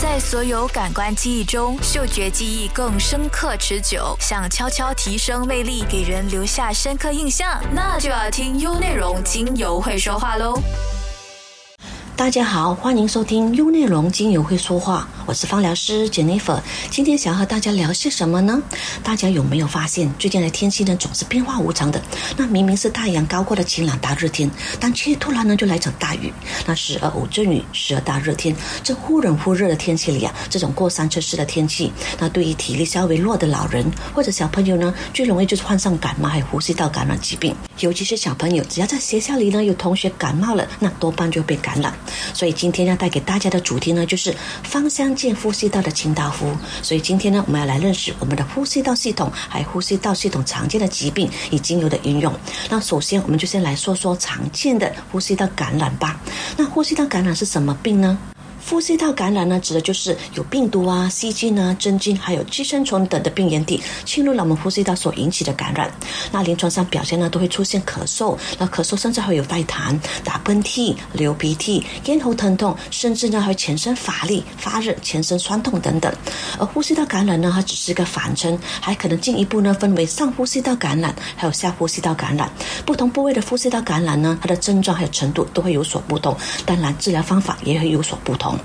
在所有感官记忆中，嗅觉记忆更深刻持久。想悄悄提升魅力，给人留下深刻印象，那就要听优内容精油会说话喽。大家好，欢迎收听优内容精油会说话。我是芳疗师 Jennifer，今天想要和大家聊些什么呢？大家有没有发现，最近的天气呢总是变化无常的？那明明是太阳高过的晴朗大热天，但却突然呢就来场大雨。那时而偶阵雨，时而大热天，这忽冷忽热的天气里啊，这种过山车式的天气，那对于体力稍微弱的老人或者小朋友呢，最容易就是患上感冒还有呼吸道感染疾病。尤其是小朋友，只要在学校里呢有同学感冒了，那多半就被感染。所以今天要带给大家的主题呢，就是芳香。健呼吸道的清道夫，所以今天呢，我们要来认识我们的呼吸道系统，还有呼吸道系统常见的疾病以精油的应用。那首先，我们就先来说说常见的呼吸道感染吧。那呼吸道感染是什么病呢？呼吸道感染呢，指的就是有病毒啊、细菌啊、真菌，还有寄生虫等的病原体侵入了我们呼吸道所引起的感染。那临床上表现呢，都会出现咳嗽，那咳嗽甚至会有带痰、打喷嚏、流鼻涕、咽喉疼痛，甚至呢会全身乏力、发热、全身酸痛等等。而呼吸道感染呢，它只是一个反称，还可能进一步呢分为上呼吸道感染，还有下呼吸道感染。不同部位的呼吸道感染呢，它的症状还有程度都会有所不同，当然治疗方法也会有所不同。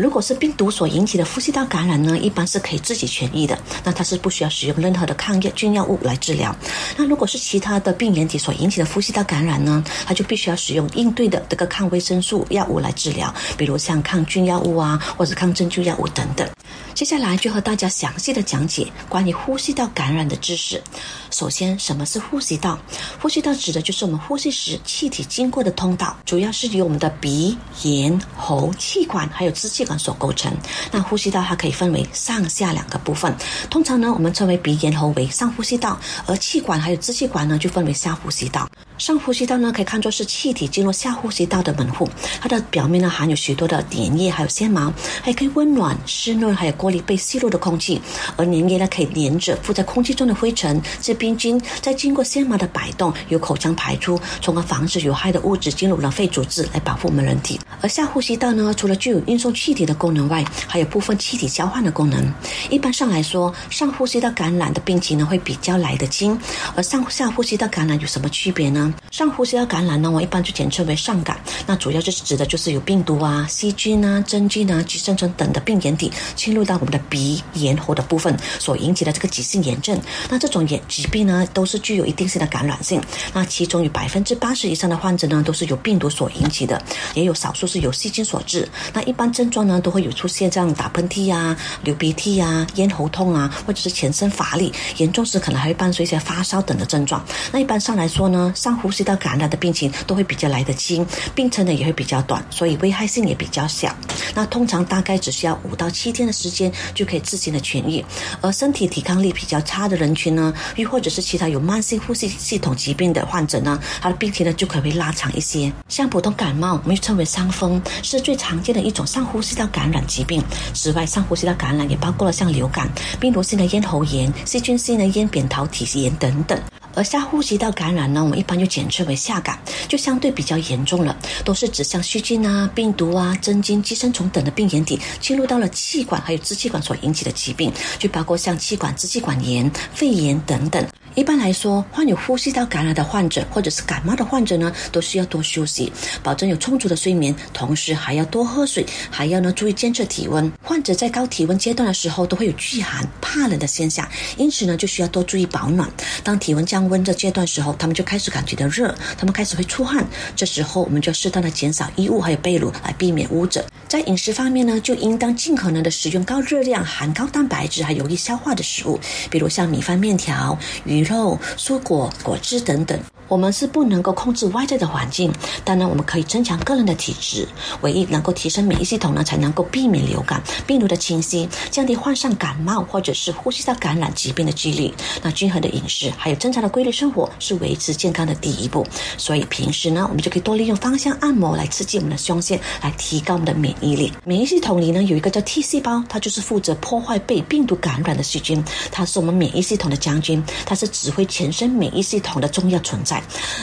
如果是病毒所引起的呼吸道感染呢，一般是可以自己痊愈的，那它是不需要使用任何的抗药菌药物来治疗。那如果是其他的病原体所引起的呼吸道感染呢，它就必须要使用应对的这个抗维生素药物来治疗，比如像抗菌药物啊，或者抗真菌药物等等。接下来就和大家详细的讲解关于呼吸道感染的知识。首先，什么是呼吸道？呼吸道指的就是我们呼吸时气体经过的通道，主要是由我们的鼻、咽、喉、气管还有支气管所构成。那呼吸道它可以分为上下两个部分，通常呢我们称为鼻、咽、喉为上呼吸道，而气管还有支气管呢就分为下呼吸道。上呼吸道呢，可以看作是气体进入下呼吸道的门户，它的表面呢含有许多的粘液，还有纤毛，还可以温暖、湿润，还有过滤被吸入的空气。而粘液呢，可以粘着附在空气中的灰尘、这病菌，再经过纤毛的摆动，由口腔排出，从而防止有害的物质进入了肺组织，来保护我们人体。而下呼吸道呢，除了具有运送气体的功能外，还有部分气体交换的功能。一般上来说，上呼吸道感染的病情呢，会比较来得轻，而上下呼吸道感染有什么区别呢？上呼吸道感染呢，我一般就简称为上感。那主要就是指的就是有病毒啊、细菌啊、真菌啊、寄生虫等的病原体侵入到我们的鼻、咽喉的部分所引起的这个急性炎症。那这种炎疾病呢，都是具有一定性的感染性。那其中有百分之八十以上的患者呢，都是由病毒所引起的，也有少数是由细菌所致。那一般症状呢，都会有出现这样打喷嚏啊、流鼻涕啊、咽喉痛啊，或者是全身乏力，严重时可能还会伴随一些发烧等的症状。那一般上来说呢，上呼吸道感染的病情都会比较来得轻，病程呢也会比较短，所以危害性也比较小。那通常大概只需要五到七天的时间就可以自行的痊愈。而身体抵抗力比较差的人群呢，或或者是其他有慢性呼吸系统疾病的患者呢，他的病情呢就可以拉长一些。像普通感冒，我们称为伤风，是最常见的一种上呼吸道感染疾病。此外，上呼吸道感染也包括了像流感、病毒性的咽喉炎、细菌性的咽扁桃体炎等等。而下呼吸道感染呢，我们一般就简称为下感，就相对比较严重了，都是指像细菌啊、病毒啊、真菌、寄生虫等的病原体侵入到了气管还有支气管所引起的疾病，就包括像气管支气管炎、肺炎等等。一般来说，患有呼吸道感染的患者或者是感冒的患者呢，都需要多休息，保证有充足的睡眠，同时还要多喝水，还要呢注意监测体温。患者在高体温阶段的时候都会有惧寒、怕冷的现象，因此呢就需要多注意保暖。当体温降温的阶段时候，他们就开始感觉到热，他们开始会出汗，这时候我们就要适当的减少衣物还有被褥，来避免污疹。在饮食方面呢，就应当尽可能的食用高热量、含高蛋白质还有易消化的食物，比如像米饭、面条、鱼肉、蔬果、果汁等等。我们是不能够控制外在的环境，当然我们可以增强个人的体质。唯一能够提升免疫系统呢，才能够避免流感、病毒的侵袭，降低患上感冒或者是呼吸道感染疾病的几率。那均衡的饮食还有正常的规律生活是维持健康的第一步。所以平时呢，我们就可以多利用芳香按摩来刺激我们的胸腺，来提高我们的免疫力。免疫系统里呢有一个叫 T 细胞，它就是负责破坏被病毒感染的细菌，它是我们免疫系统的将军，它是指挥全身免疫系统的重要存在。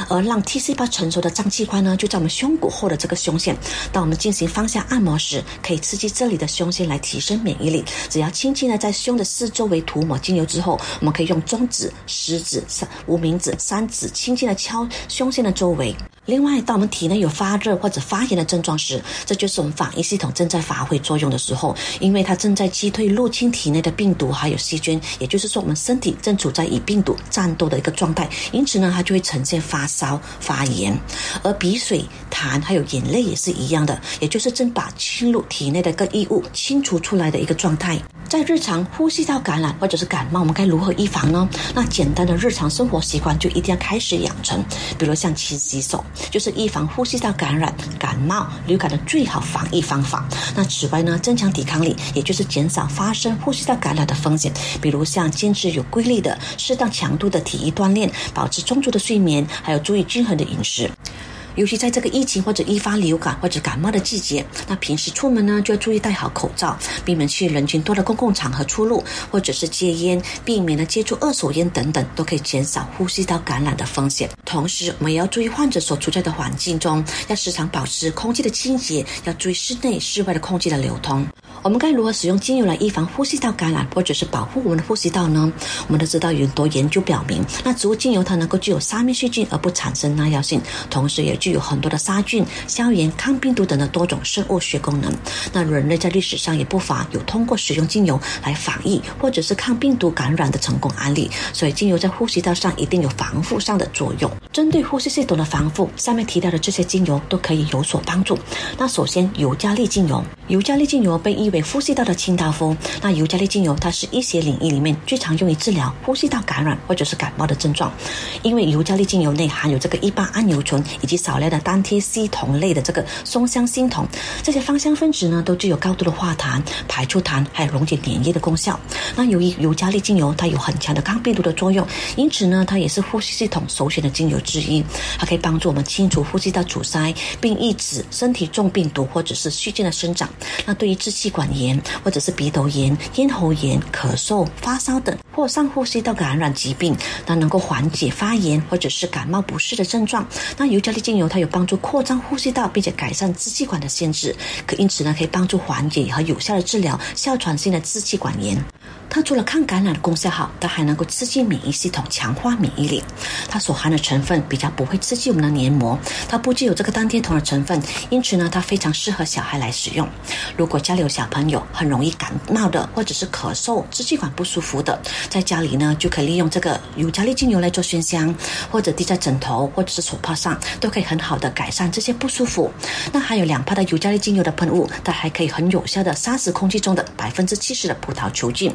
而让 T 细胞成熟的脏器官呢，就在我们胸骨后的这个胸腺。当我们进行方向按摩时，可以刺激这里的胸腺来提升免疫力。只要轻轻的在胸的四周围涂抹精油之后，我们可以用中指、食指、三无名指、三指轻轻的敲胸腺的周围。另外，当我们体内有发热或者发炎的症状时，这就是我们防疫系统正在发挥作用的时候，因为它正在击退入侵体内的病毒还有细菌，也就是说，我们身体正处在与病毒战斗的一个状态，因此呢，它就会呈现发烧、发炎。而鼻水、痰还有眼泪也是一样的，也就是正把侵入体内的个异物清除出来的一个状态。在日常呼吸道感染或者是感冒，我们该如何预防呢？那简单的日常生活习惯就一定要开始养成，比如像勤洗手。就是预防呼吸道感染、感冒、流感的最好防疫方法。那此外呢，增强抵抗力，也就是减少发生呼吸道感染的风险。比如像坚持有规律的、适当强度的体育锻炼，保持充足的睡眠，还有注意均衡的饮食。尤其在这个疫情或者易发流感或者感冒的季节，那平时出门呢就要注意戴好口罩，避免去人群多的公共场合出入，或者是戒烟，避免呢接触二手烟等等，都可以减少呼吸道感染的风险。同时，我们也要注意患者所处在的环境中，要时常保持空气的清洁，要注意室内、室外的空气的流通。我们该如何使用精油来预防呼吸道感染，或者是保护我们的呼吸道呢？我们都知道有很多研究表明，那植物精油它能够具有杀灭细菌而不产生耐药性，同时也具有很多的杀菌、消炎、抗病毒等的多种生物学功能。那人类在历史上也不乏有通过使用精油来防疫或者是抗病毒感染的成功案例，所以精油在呼吸道上一定有防护上的作用。针对呼吸系统的防护，上面提到的这些精油都可以有所帮助。那首先，尤加利精油，尤加利精油被誉为呼吸道的清道夫。那尤加利精油它是医学领域里面最常用于治疗呼吸道感染或者是感冒的症状，因为尤加利精油内含有这个一般氨油醇以及少量的单萜烯酮类的这个松香烯酮，这些芳香分子呢都具有高度的化痰、排出痰还有溶解粘液的功效。那由于尤加利精油它有很强的抗病毒的作用，因此呢它也是呼吸系统首选的精油之一。它可以帮助我们清除呼吸道阻塞，并抑制身体重病毒或者是细菌的生长。那对于支气管管炎或者是鼻窦炎、咽喉炎、咳嗽、发烧等或上呼吸道感染疾病，那能够缓解发炎或者是感冒不适的症状。那尤加利精油它有帮助扩张呼吸道，并且改善支气管的限制，可因此呢可以帮助缓解和有效的治疗哮喘性的支气管炎。它除了抗感染的功效好，它还能够刺激免疫系统，强化免疫力。它所含的成分比较不会刺激我们的黏膜，它不具有这个单萜酮的成分，因此呢，它非常适合小孩来使用。如果家里有小朋友很容易感冒的，或者是咳嗽、支气管不舒服的，在家里呢就可以利用这个尤加利精油来做熏香，或者滴在枕头或者是手帕上，都可以很好的改善这些不舒服。那还有两帕的尤加利精油的喷雾，它还可以很有效的杀死空气中的百分之七十的葡萄球菌。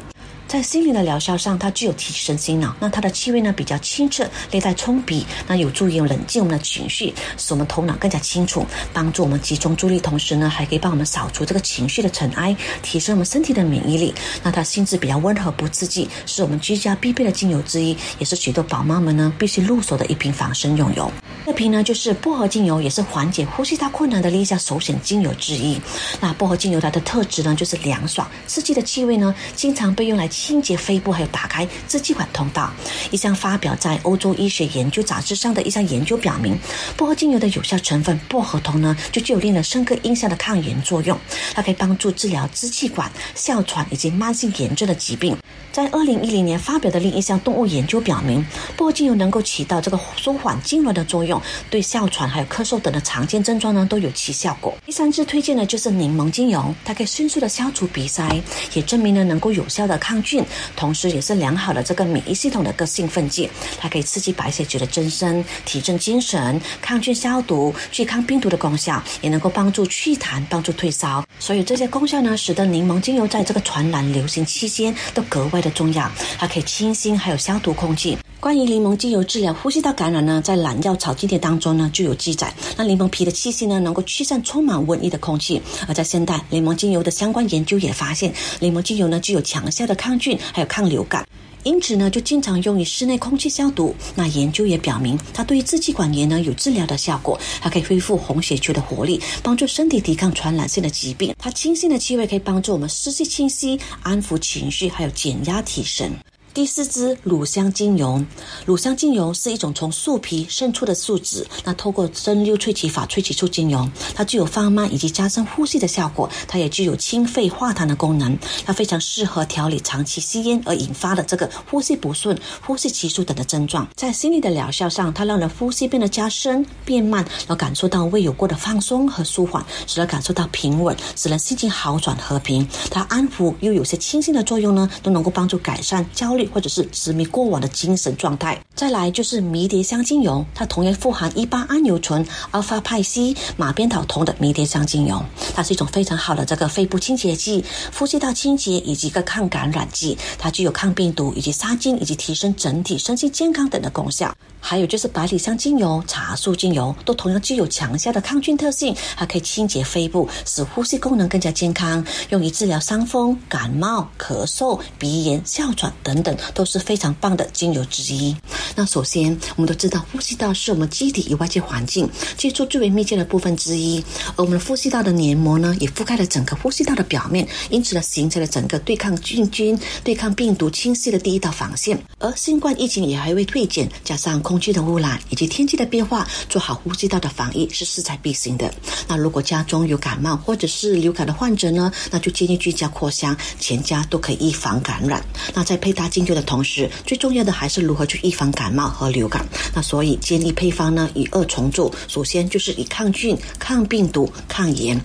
在心灵的疗效上，它具有提神醒脑。那它的气味呢比较清澈，略带冲鼻，那有助于冷静我们的情绪，使我们头脑更加清楚，帮助我们集中注意力。同时呢，还可以帮我们扫除这个情绪的尘埃，提升我们身体的免疫力。那它性质比较温和，不刺激，是我们居家必备的精油之一，也是许多宝妈们呢必须入手的一瓶防身用油。这瓶呢就是薄荷精油，也是缓解呼吸道困难的立下首选精油之一。那薄荷精油它的特质呢就是凉爽刺激的气味呢，经常被用来。清洁肺部，还有打开支气管通道。一项发表在欧洲医学研究杂志上的一项研究表明，薄荷精油的有效成分薄荷酮呢，就具有令人深刻印象的抗炎作用。它可以帮助治疗支气管、哮喘以及慢性炎症的疾病。在二零一零年发表的另一项动物研究表明，薄荷精油能够起到这个舒缓痉挛的作用，对哮喘还有咳嗽等的常见症状呢都有其效果。第三支推荐的就是柠檬精油，它可以迅速的消除鼻塞，也证明呢能够有效的抗拒菌。同时，也是良好的这个免疫系统的个兴奋剂，它可以刺激白血球的增生，提振精神，抗菌消毒，具抗病毒的功效，也能够帮助祛痰，帮助退烧。所以这些功效呢，使得柠檬精油在这个传染流行期间都格外的重要。它可以清新，还有消毒空气。关于柠檬精油治疗呼吸道感染呢，在蓝药草经典当中呢就有记载。那柠檬皮的气息呢，能够驱散充满瘟疫的空气。而在现代，柠檬精油的相关研究也发现，柠檬精油呢具有强效的抗菌，还有抗流感。因此呢，就经常用于室内空气消毒。那研究也表明，它对于支气管炎呢有治疗的效果，它可以恢复红血球的活力，帮助身体抵抗传染性的疾病。它清新的气味可以帮助我们湿气清晰，安抚情绪，还有减压提神。第四支乳香精油，乳香精油是一种从树皮渗出的树脂，那透过蒸馏萃取法萃取出精油，它具有放慢以及加深呼吸的效果，它也具有清肺化痰的功能，它非常适合调理长期吸烟而引发的这个呼吸不顺、呼吸急促等的症状。在心理的疗效上，它让人呼吸变得加深、变慢，然后感受到未有过的放松和舒缓，使人感受到平稳，使人心情好转和平。它安抚又有些清新的作用呢，都能够帮助改善焦虑。或者是执迷过往的精神状态。再来就是迷迭香精油，它同样富含一八桉油醇、阿尔法派西、马鞭草酮的迷迭香精油，它是一种非常好的这个肺部清洁剂、呼吸道清洁以及一个抗感染剂。它具有抗病毒以及杀菌以及提升整体身心健康等的功效。还有就是百里香精油、茶树精油都同样具有强效的抗菌特性，还可以清洁肺部，使呼吸功能更加健康，用于治疗伤风、感冒、咳嗽、鼻炎、哮喘等等，都是非常棒的精油之一。那首先，我们都知道呼吸道是我们机体与外界环境接触最为密切的部分之一，而我们的呼吸道的黏膜呢，也覆盖了整个呼吸道的表面，因此呢，形成了整个对抗菌菌、对抗病毒侵袭的第一道防线。而新冠疫情也还未退减，加上空气的污染以及天气的变化，做好呼吸道的防疫是势在必行的。那如果家中有感冒或者是流感的患者呢，那就建议居家扩香，全家都可以预防感染。那在配搭的同时，最重要的还是如何去预防感。感冒和流感，那所以建议配方呢以二重奏，首先就是以抗菌、抗病毒、抗炎。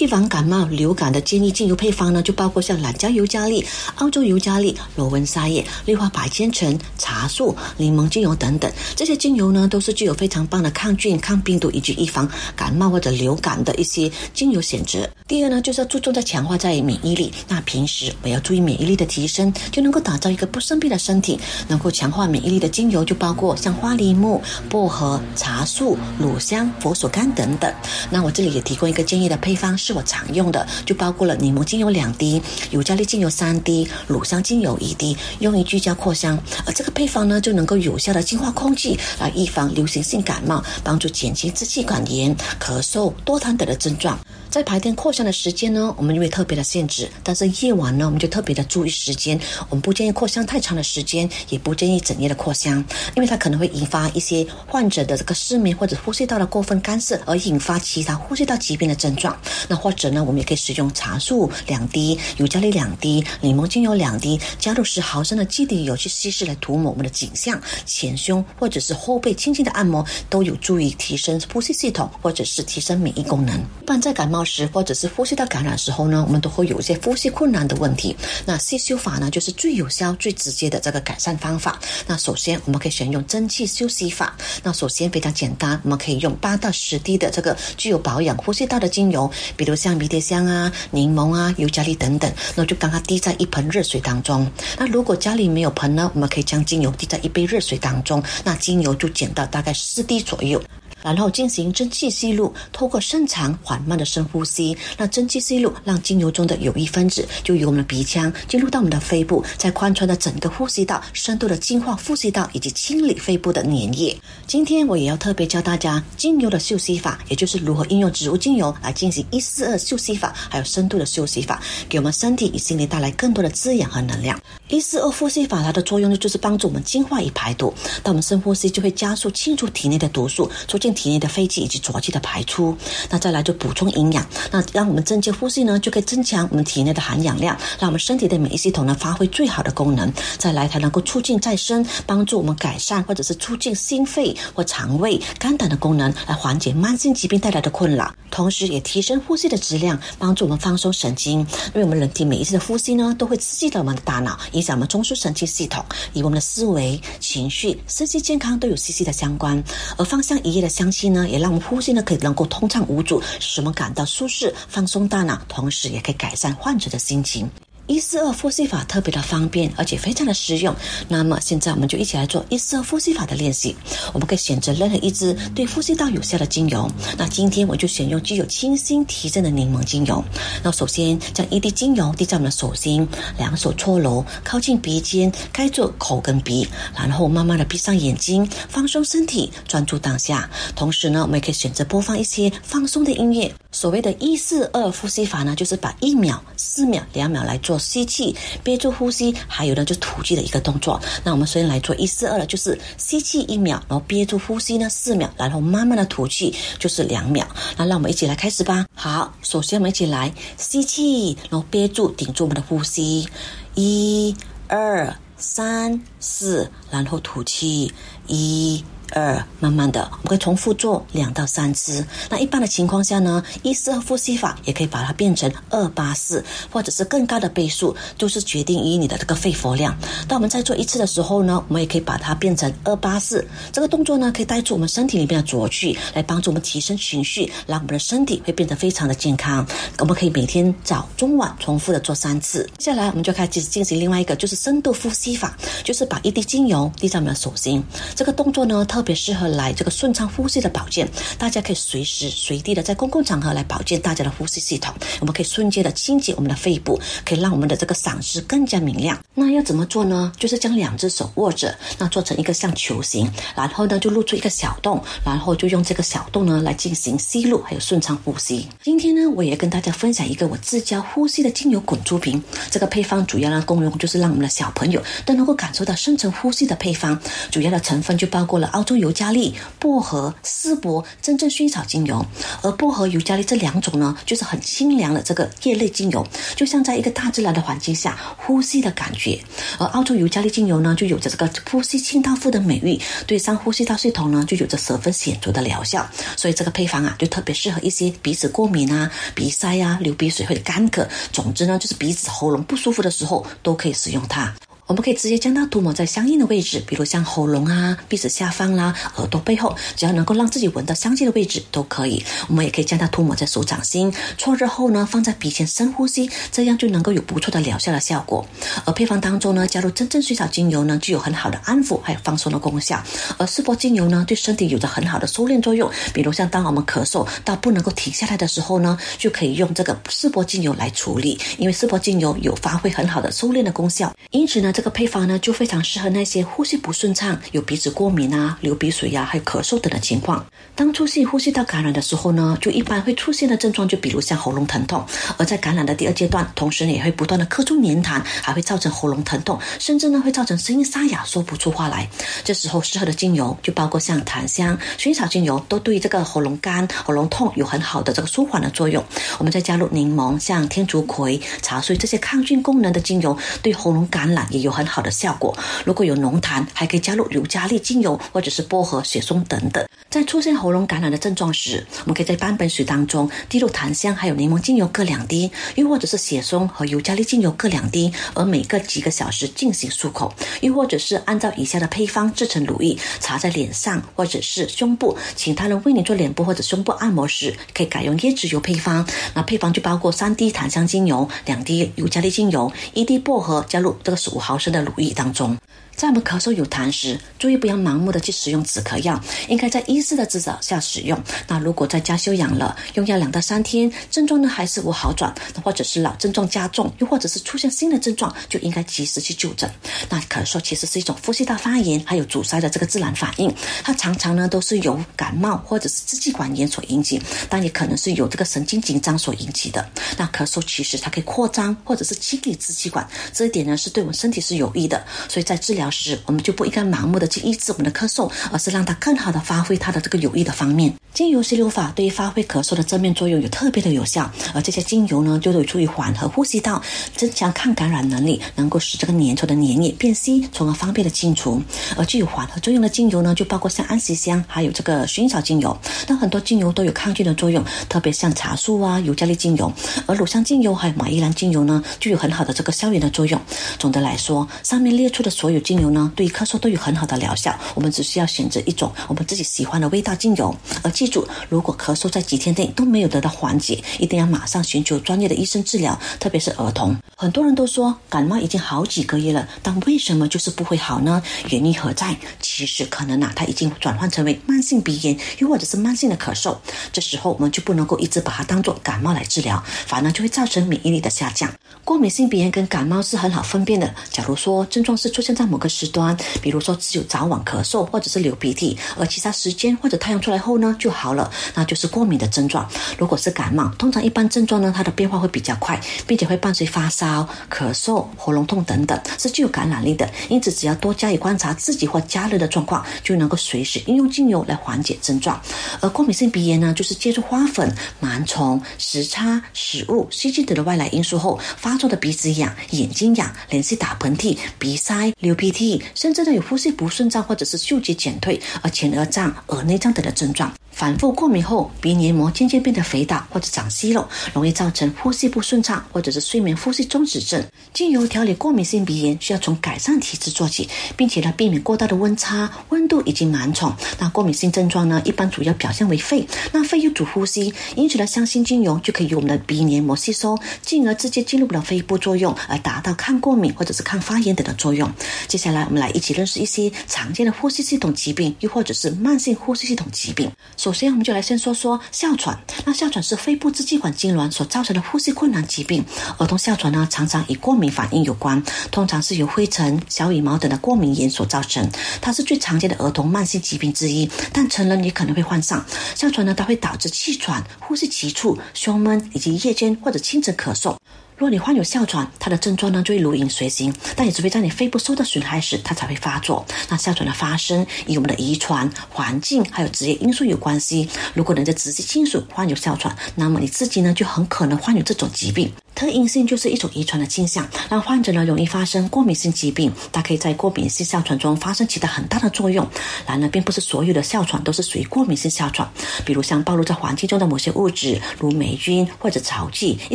预防感冒、流感的建议精油配方呢，就包括像懒椒尤加利、澳洲尤加利、罗纹沙叶、绿化百千醇、茶树、柠檬精油等等。这些精油呢，都是具有非常棒的抗菌、抗病毒以及预防感冒或者流感的一些精油选择。第二呢，就是要注重在强化在免疫力。那平时我要注意免疫力的提升，就能够打造一个不生病的身体。能够强化免疫力的精油就包括像花梨木、薄荷、茶树、乳香、佛手柑等等。那我这里也提供一个建议的配方。是我常用的，就包括了柠檬精油两滴，尤加利精油三滴，乳香精油一滴，用于居家扩香。而这个配方呢，就能够有效的净化空气，来预防流行性感冒，帮助减轻支气管炎、咳嗽、多痰等的症状。在白天扩香的时间呢，我们因为特别的限制，但是夜晚呢，我们就特别的注意时间。我们不建议扩香太长的时间，也不建议整夜的扩香，因为它可能会引发一些患者的这个失眠或者呼吸道的过分干涉，而引发其他呼吸道疾病的症状。那或者呢，我们也可以使用茶树两滴、尤加利两滴、柠檬精油两滴，加入十毫升的基底油去稀释来涂抹我们的颈项、前胸或者是后背，轻轻的按摩，都有助于提升呼吸系统或者是提升免疫功能。一般在感冒。时或者是呼吸道感染时候呢，我们都会有一些呼吸困难的问题。那吸修法呢，就是最有效、最直接的这个改善方法。那首先我们可以选用蒸汽休息法。那首先非常简单，我们可以用八到十滴的这个具有保养呼吸道的精油，比比如像迷迭香啊、柠檬啊、尤加利等等，那就刚刚滴在一盆热水当中。那如果家里没有盆呢，我们可以将精油滴在一杯热水当中，那精油就减到大概四滴左右。然后进行蒸汽吸入，透过深长缓慢的深呼吸，那蒸汽吸入让精油中的有益分子就由我们的鼻腔进入到我们的肺部，再贯穿的整个呼吸道，深度的净化呼吸道以及清理肺部的粘液。今天我也要特别教大家精油的嗅吸法，也就是如何应用植物精油来进行一四二嗅吸法，还有深度的嗅吸法，给我们身体与心理带来更多的滋养和能量。一四二呼吸法它的作用呢，就是帮助我们净化与排毒。当我们深呼吸，就会加速清除体内的毒素，促进体内的废气以及浊气的排出。那再来就补充营养，那让我们增加呼吸呢，就可以增强我们体内的含氧量，让我们身体的免疫系统呢发挥最好的功能。再来，才能够促进再生，帮助我们改善或者是促进心肺或肠胃、肝胆的功能，来缓解慢性疾病带来的困扰。同时，也提升呼吸的质量，帮助我们放松神经。因为我们人体每一次的呼吸呢，都会刺激到我们的大脑。影响我们中枢神经系统，与我们的思维、情绪、身心健康都有息息的相关。而芳香一夜的香气呢，也让我们呼吸呢可以能够通畅无阻，使我们感到舒适、放松大脑，同时也可以改善患者的心情。一四二呼吸法特别的方便，而且非常的实用。那么现在我们就一起来做一四二呼吸法的练习。我们可以选择任何一支对呼吸道有效的精油。那今天我就选用具有清新提振的柠檬精油。那首先将一滴精油滴在我们的手心，两手搓揉，靠近鼻尖，盖住口跟鼻，然后慢慢的闭上眼睛，放松身体，专注当下。同时呢，我们也可以选择播放一些放松的音乐。所谓的一四二呼吸法呢，就是把一秒、四秒、两秒来做。吸气、憋住呼吸，还有呢就吐气的一个动作。那我们首先来做一四二了，就是吸气一秒，然后憋住呼吸呢四秒，然后慢慢的吐气就是两秒。那让我们一起来开始吧。好，首先我们一起来吸气，然后憋住顶住我们的呼吸，一、二、三、四，然后吐气，一。二，慢慢的，我们可以重复做两到三次。那一般的情况下呢，一四二呼吸法也可以把它变成二八四，或者是更高的倍数，就是决定于你的这个肺活量。当我们在做一次的时候呢，我们也可以把它变成二八四。这个动作呢，可以带出我们身体里面的浊气，来帮助我们提升情绪，让我们的身体会变得非常的健康。我们可以每天早中晚重复的做三次。接下来我们就开始进行另外一个，就是深度呼吸法，就是把一滴精油滴在我们的手心。这个动作呢，特别适合来这个顺畅呼吸的保健，大家可以随时随地的在公共场合来保健大家的呼吸系统。我们可以瞬间的清洁我们的肺部，可以让我们的这个嗓子更加明亮。那要怎么做呢？就是将两只手握着，那做成一个像球形，然后呢就露出一个小洞，然后就用这个小洞呢来进行吸入，还有顺畅呼吸。今天呢，我也跟大家分享一个我自家呼吸的精油滚珠瓶。这个配方主要的功用就是让我们的小朋友都能够感受到深层呼吸的配方。主要的成分就包括了澳澳洲尤加。利薄荷、丝柏、真正薰衣草精油，而薄荷、尤加利这两种呢，就是很清凉的这个叶类精油，就像在一个大自然的环境下呼吸的感觉。而澳洲尤加利精油呢，就有着这个呼吸清道夫的美誉，对上呼吸道系统呢，就有着十分显著的疗效。所以这个配方啊，就特别适合一些鼻子过敏啊、鼻塞啊、流鼻水或者干咳，总之呢，就是鼻子喉咙不舒服的时候，都可以使用它。我们可以直接将它涂抹在相应的位置，比如像喉咙啊、鼻子下方啦、耳朵背后，只要能够让自己闻到香气的位置都可以。我们也可以将它涂抹在手掌心，搓热后呢，放在鼻前深呼吸，这样就能够有不错的疗效的效果。而配方当中呢，加入真正水草精油呢，具有很好的安抚还有放松的功效。而丝柏精油呢，对身体有着很好的收敛作用。比如像当我们咳嗽到不能够停下来的时候呢，就可以用这个丝柏精油来处理，因为丝柏精油有发挥很好的收敛的功效。因此呢。这个配方呢，就非常适合那些呼吸不顺畅、有鼻子过敏啊、流鼻水呀、还有咳嗽等的情况。当出现呼吸道感染的时候呢，就一般会出现的症状，就比如像喉咙疼痛。而在感染的第二阶段，同时呢也会不断的咳出黏痰，还会造成喉咙疼痛，甚至呢会造成声音沙哑、说不出话来。这时候适合的精油就包括像檀香、薰衣草精油，都对这个喉咙干、喉咙痛有很好的这个舒缓的作用。我们再加入柠檬、像天竺葵、茶树这些抗菌功能的精油，对喉咙感染也有很好的效果。如果有浓痰，还可以加入尤加利精油或者是薄荷、雪松等等。在出现喉咙感染的症状时，我们可以在半杯水当中滴入檀香还有柠檬精油各两滴，又或者是雪松和尤加利精油各两滴，而每隔几个小时进行漱口，又或者是按照以下的配方制成乳液，擦在脸上或者是胸部，请他人为你做脸部或者胸部按摩时，可以改用椰子油配方。那配方就包括三滴檀香精油、两滴尤加利精油、一滴薄荷，加入这个十五毫升的乳液当中。在我们咳嗽有痰时，注意不要盲目的去使用止咳药，应该在医师的指导下使用。那如果在家休养了，用药两到三天，症状呢还是无好转，或者是老症状加重，又或者是出现新的症状，就应该及时去就诊。那咳嗽其实是一种呼吸道发炎还有阻塞的这个自然反应，它常常呢都是由感冒或者是支气管炎所引起，但也可能是由这个神经紧张所引起的。那咳嗽其实它可以扩张或者是清理支气管，这一点呢是对我们身体是有益的。所以在治疗。时，我们就不应该盲目的去抑制我们的咳嗽，而是让它更好的发挥它的这个有益的方面。精油吸流法对于发挥咳嗽的正面作用有特别的有效，而这些精油呢，就有助于缓和呼吸道，增强抗感染能力，能够使这个粘稠的粘液变稀，从而方便的清除。而具有缓和作用的精油呢，就包括像安息香，还有这个薰衣草精油。那很多精油都有抗菌的作用，特别像茶树啊、尤加利精油，而乳香精油还有马依兰精油呢，就有很好的这个消炎的作用。总的来说，上面列出的所有精油呢，对于咳嗽都有很好的疗效。我们只需要选择一种我们自己喜欢的味道精油，而记住，如果咳嗽在几天内都没有得到缓解，一定要马上寻求专业的医生治疗，特别是儿童。很多人都说感冒已经好几个月了，但为什么就是不会好呢？原因何在？其实可能啊，它已经转换成为慢性鼻炎，又或者是慢性的咳嗽。这时候我们就不能够一直把它当做感冒来治疗，反而就会造成免疫力的下降。过敏性鼻炎跟感冒是很好分辨的。假比如说症状是出现在某个时段，比如说只有早晚咳嗽或者是流鼻涕，而其他时间或者太阳出来后呢就好了，那就是过敏的症状。如果是感冒，通常一般症状呢它的变化会比较快，并且会伴随发烧、咳嗽、喉咙痛等等，是具有感染力的。因此，只要多加以观察自己或家人的状况，就能够随时应用精油来缓解症状。而过敏性鼻炎呢，就是接触花粉、螨虫、时差、食物、细菌等的外来因素后发。作的鼻子痒、眼睛痒、连续打喷嚏、鼻塞、流鼻涕，甚至呢有呼吸不顺畅或者是嗅觉减退，而前额胀、耳内胀等的症状。反复过敏后，鼻黏膜渐渐变得肥大或者长息肉，容易造成呼吸不顺畅或者是睡眠呼吸中止症。精油调理过敏性鼻炎需要从改善体质做起，并且呢避免过大的温差、温度以及螨虫。那过敏性症状呢，一般主要表现为肺，那肺又主呼吸，因此呢香薰精油就可以由我们的鼻黏膜吸收，进而直接进入了肺部作用，而达到抗过敏或者是抗发炎等的作用。接下来我们来一起认识一些常见的呼吸系统疾病，又或者是慢性呼吸系统疾病。首先，我们就来先说说哮喘。那哮喘是肺部支气管痉挛所造成的呼吸困难疾病。儿童哮喘呢，常常与过敏反应有关，通常是由灰尘、小羽毛等的过敏源所造成。它是最常见的儿童慢性疾病之一，但成人也可能会患上。哮喘呢，它会导致气喘、呼吸急促、胸闷，以及夜间或者清晨咳嗽。如果你患有哮喘，它的症状呢就会如影随形，但也只会在你肺部受到损害时，它才会发作。那哮喘的发生与我们的遗传、环境还有职业因素有关系。如果你的直系亲属患有哮喘，那么你自己呢就很可能患有这种疾病。特异性就是一种遗传的倾向，让患者呢容易发生过敏性疾病。它可以在过敏性哮喘中发生起到很大的作用。然而，并不是所有的哮喘都是属于过敏性哮喘。比如像暴露在环境中的某些物质，如霉菌或者草剂，一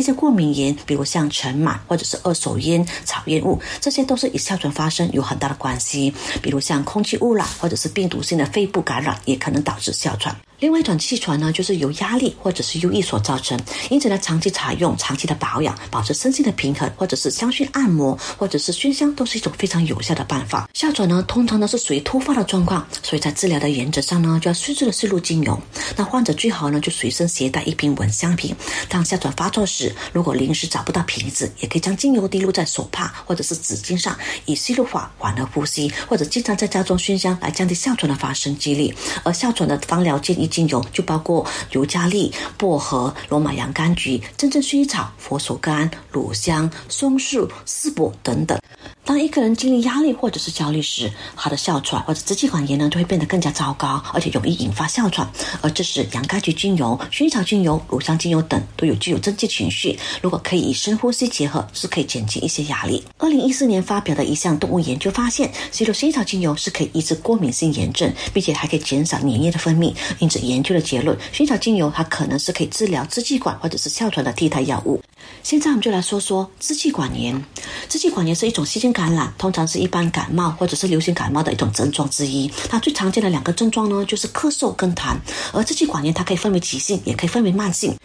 些过敏源，比如像尘螨或者是二手烟、草烟雾，这些都是与哮喘发生有很大的关系。比如像空气污染或者是病毒性的肺部感染，也可能导致哮喘。另外一种气喘呢，就是由压力或者是忧郁所造成。因此呢，长期采用、长期的保养，保持身心的平衡，或者是香薰按摩，或者是熏香，都是一种非常有效的办法。哮喘呢，通常呢是属于突发的状况，所以在治疗的原则上呢，就要迅速的摄入精油。那患者最好呢，就随身携带一瓶蚊香瓶。当哮喘发作时，如果临时找不到瓶子，也可以将精油滴入在手帕或者是纸巾上，以吸入法缓和呼吸，或者经常在家中熏香来降低哮喘的发生几率。而哮喘的芳疗建议。精油就包括尤加利、薄荷、罗马洋甘菊、真正薰衣草、佛手柑、乳香、松树、丝柏等等。当一个人经历压力或者是焦虑时，他的哮喘或者支气管炎呢就会变得更加糟糕，而且容易引发哮喘。而这时，洋甘菊精油、薰衣草精油、乳香精油等都有具有镇静情绪。如果可以与深呼吸结合，是可以减轻一些压力。二零一四年发表的一项动物研究发现，吸入薰衣草精油是可以抑制过敏性炎症，并且还可以减少粘液的分泌。因此，研究的结论，薰衣草精油它可能是可以治疗支气管或者是哮喘的替代药物。现在我们就来说说支气管炎。支气管炎是一种细菌感染，通常是一般感冒或者是流行感冒的一种症状之一。它最常见的两个症状呢，就是咳嗽跟痰。而支气管炎它可以分为急性，也可以分为慢性。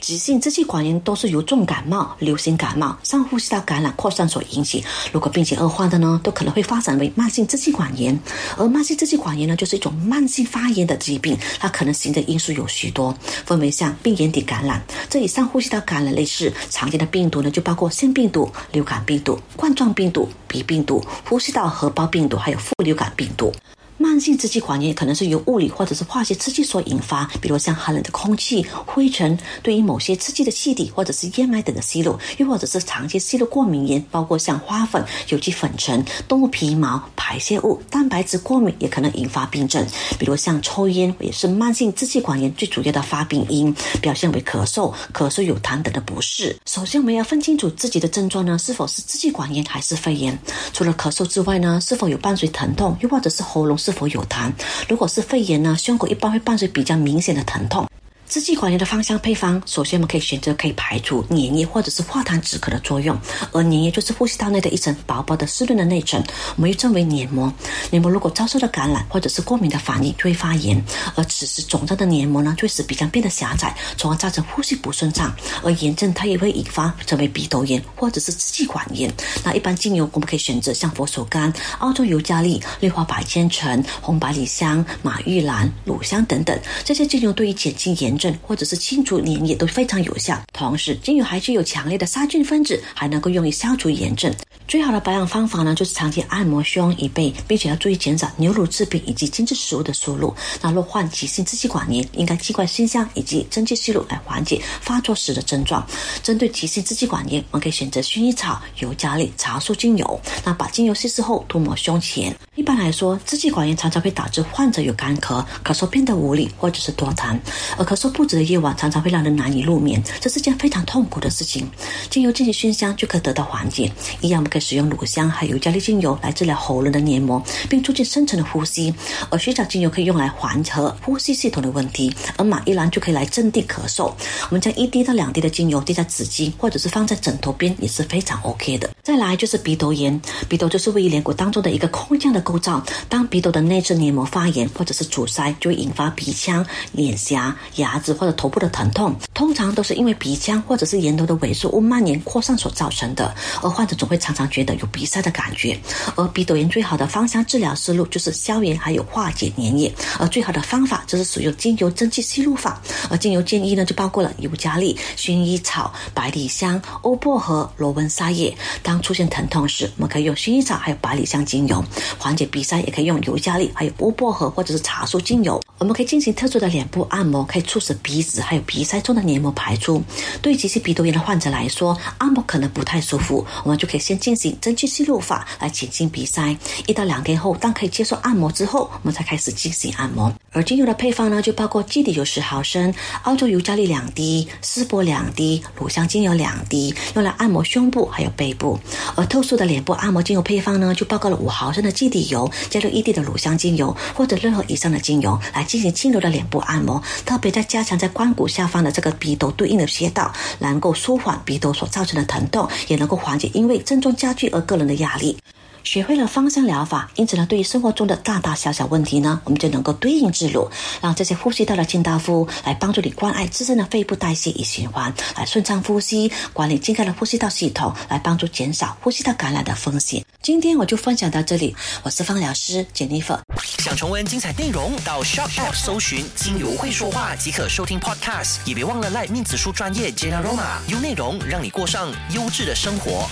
急性支气管炎都是由重感冒、流行感冒、上呼吸道感染扩散所引起。如果病情恶化的呢，都可能会发展为慢性支气管炎。而慢性支气管炎呢，就是一种慢性发炎的疾病，它可能形成因素有许多，分为像病原体感染，这与上呼吸道感染类似。常见的病毒呢，就包括腺病毒、流感病毒、冠状病毒、鼻病毒、呼吸道合胞病毒，还有副流感病毒。慢性支气管炎可能是由物理或者是化学刺激所引发，比如像寒冷的空气、灰尘，对于某些刺激的气体或者是烟霾等的吸入，又或者是长期吸入过敏源，包括像花粉、有机粉尘、动物皮毛、排泄物、蛋白质过敏，也可能引发病症。比如像抽烟，也是慢性支气管炎最主要的发病因，表现为咳嗽、咳嗽有痰等的不适。首先，我们要分清楚自己的症状呢，是否是支气管炎还是肺炎。除了咳嗽之外呢，是否有伴随疼痛，又或者是喉咙？是否有痰？如果是肺炎呢？胸口一般会伴随比较明显的疼痛。支气管炎的芳香配方，首先我们可以选择可以排除粘液或者是化痰止咳的作用，而粘液就是呼吸道内的一层薄薄的湿润的内层，我们又称为黏膜。黏膜如果遭受到感染或者是过敏的反应，就会发炎，而此时肿胀的黏膜呢，就会使鼻腔变得狭窄，从而造成呼吸不顺畅。而炎症它也会引发成为鼻窦炎或者是支气管炎。那一般精油我们可以选择像佛手柑、澳洲尤加利、绿花百千层、红百里香、马玉兰、乳香等等，这些精油对于减轻炎。症或者是清除粘液都非常有效。同时，精油还具有强烈的杀菌分子，还能够用于消除炎症。最好的保养方法呢，就是长期按摩胸椅背，并且要注意减少牛乳制品以及精致食物的摄入。那若患急性支气管炎，应该尽快熏香以及蒸汽吸入来缓解发作时的症状。针对急性支气管炎，我们可以选择薰衣草、尤加利、茶树精油。那把精油稀释后涂抹胸前。一般来说，支气管炎常常会导致患者有干咳、咳嗽变得无力或者是多痰，而咳嗽不止的夜晚常常会让人难以入眠，这是件非常痛苦的事情。精油进行熏香就可以得到缓解。一样，我们可以使用乳香还有尤加利精油来治疗喉咙的黏膜，并促进深层的呼吸。而水藻精油可以用来缓和呼吸系统的问题，而马依兰就可以来镇定咳嗽。我们将一滴到两滴的精油滴在纸巾或者是放在枕头边也是非常 OK 的。再来就是鼻窦炎，鼻窦就是位于脸骨当中的一个空腔的构造。当鼻窦的内侧黏膜发炎或者是阻塞，就会引发鼻腔、脸颊、牙齿或者头部的疼痛。通常都是因为鼻腔或者是咽头的萎缩物蔓延扩散所造成的。而患者总会常常觉得有鼻塞的感觉。而鼻窦炎最好的芳香治疗思路就是消炎还有化解粘液。而最好的方法就是使用精油蒸汽吸入法。而精油建议呢就包括了尤加利、薰衣草、百里香、欧薄荷、罗纹沙叶。当出现疼痛时，我们可以用薰衣草还有百里香精油缓解鼻塞，也可以用尤加利还有乌薄荷或者是茶树精油。我们可以进行特殊的脸部按摩，可以促是鼻子还有鼻塞中的黏膜排出。对于急性鼻窦炎的患者来说，按摩可能不太舒服，我们就可以先进行蒸汽吸入法来减轻鼻塞。一到两天后，当可以接受按摩之后，我们才开始进行按摩。而精油的配方呢，就包括基底油十毫升，澳洲尤加利两滴，丝柏两滴，乳香精油两滴，用来按摩胸部还有背部。而特殊的脸部按摩精油配方呢，就包括了五毫升的基底油，加入一滴的乳香精油或者任何以上的精油来进行轻柔的脸部按摩，特别在加强在关谷下方的这个鼻窦对应的穴道，能够舒缓鼻窦所造成的疼痛，也能够缓解因为症状加剧而个人的压力。学会了芳香疗法，因此呢，对于生活中的大大小小问题呢，我们就能够对应自如，让这些呼吸道的清道夫来帮助你关爱自身的肺部代谢与循环，来顺畅呼吸，管理健康的呼吸道系统，来帮助减少呼吸道感染的风险。今天我就分享到这里，我是芳疗师 Jennifer。想重温精彩内容，到 Shop App 搜寻“精油会说话”即可收听 Podcast，也别忘了赖面子书专业 Jenna Roma，用内容让你过上优质的生活。